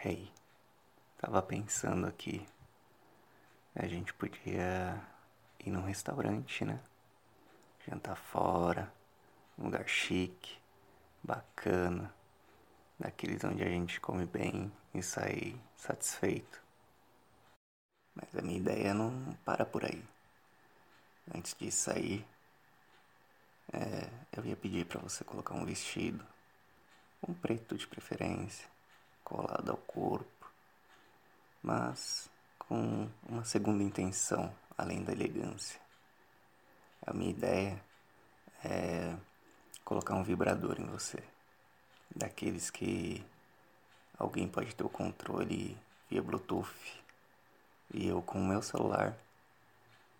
Hey, tava pensando aqui. A gente podia ir num restaurante, né? Jantar fora, um lugar chique, bacana, daqueles onde a gente come bem e sai satisfeito. Mas a minha ideia não para por aí. Antes de sair, é, eu ia pedir para você colocar um vestido, um preto de preferência, colado ao corpo, mas com uma segunda intenção além da elegância. A minha ideia é colocar um vibrador em você, daqueles que alguém pode ter o controle via Bluetooth e eu com o meu celular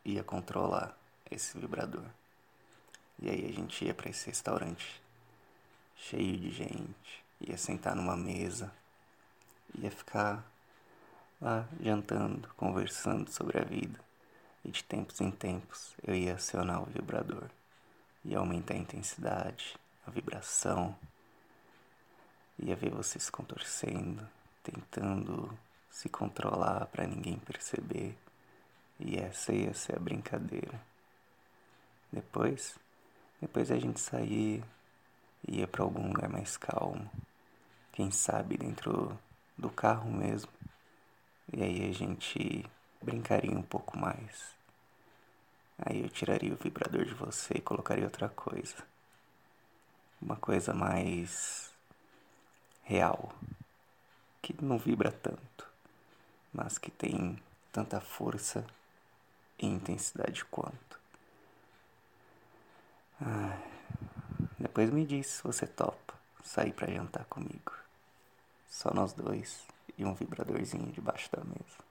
ia controlar esse vibrador. E aí a gente ia para esse restaurante cheio de gente, ia sentar numa mesa, ia ficar lá jantando, conversando sobre a vida. E de tempos em tempos eu ia acionar o vibrador, ia aumentar a intensidade, a vibração, ia ver você se contorcendo, tentando se controlar para ninguém perceber. E essa ia ser a brincadeira. Depois depois a gente saía, ia para algum lugar mais calmo, quem sabe dentro do carro mesmo. E aí a gente brincaria um pouco mais. Aí eu tiraria o vibrador de você e colocaria outra coisa. Uma coisa mais real, que não vibra tanto, mas que tem tanta força e intensidade quanto. Depois me diz se você topa sair para jantar comigo. Só nós dois e um vibradorzinho debaixo da mesa.